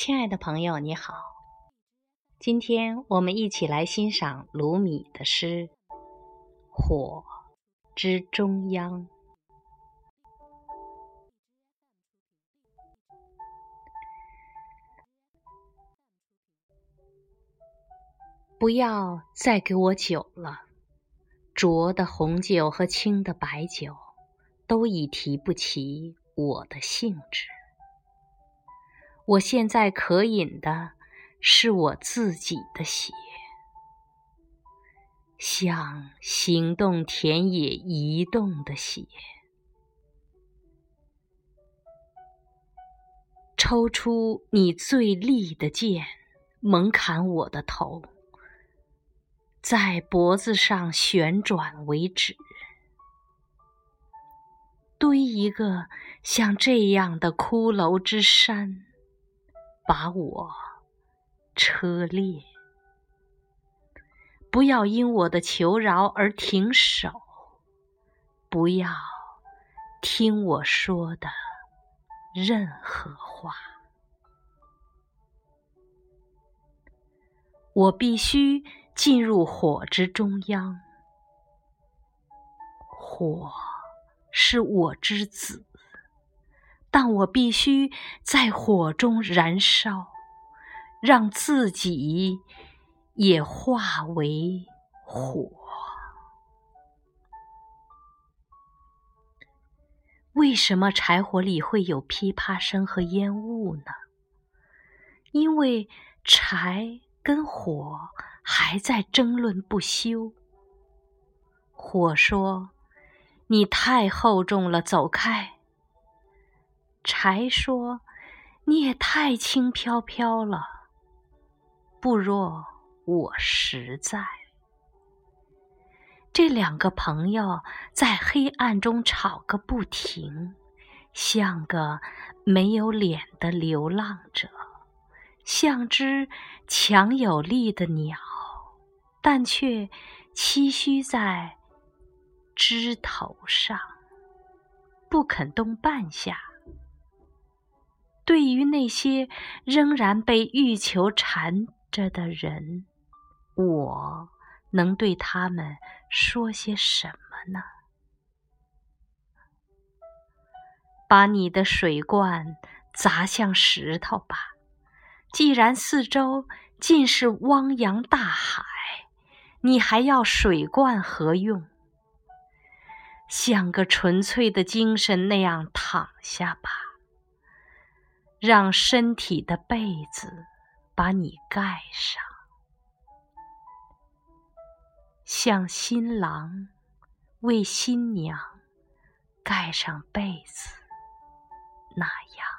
亲爱的朋友，你好，今天我们一起来欣赏鲁米的诗《火之中央》。不要再给我酒了，浊的红酒和清的白酒，都已提不起我的兴致。我现在可饮的是我自己的血，像行动田野移动的血。抽出你最利的剑，猛砍我的头，在脖子上旋转为止。堆一个像这样的骷髅之山。把我车裂，不要因我的求饶而停手，不要听我说的任何话。我必须进入火之中央，火是我之子。但我必须在火中燃烧，让自己也化为火。为什么柴火里会有噼啪声和烟雾呢？因为柴跟火还在争论不休。火说：“你太厚重了，走开。”柴说：“你也太轻飘飘了，不若我实在。”这两个朋友在黑暗中吵个不停，像个没有脸的流浪者，像只强有力的鸟，但却栖息在枝头上，不肯动半下。对于那些仍然被欲求缠着的人，我能对他们说些什么呢？把你的水罐砸向石头吧！既然四周尽是汪洋大海，你还要水罐何用？像个纯粹的精神那样躺下吧。让身体的被子把你盖上，像新郎为新娘盖上被子那样。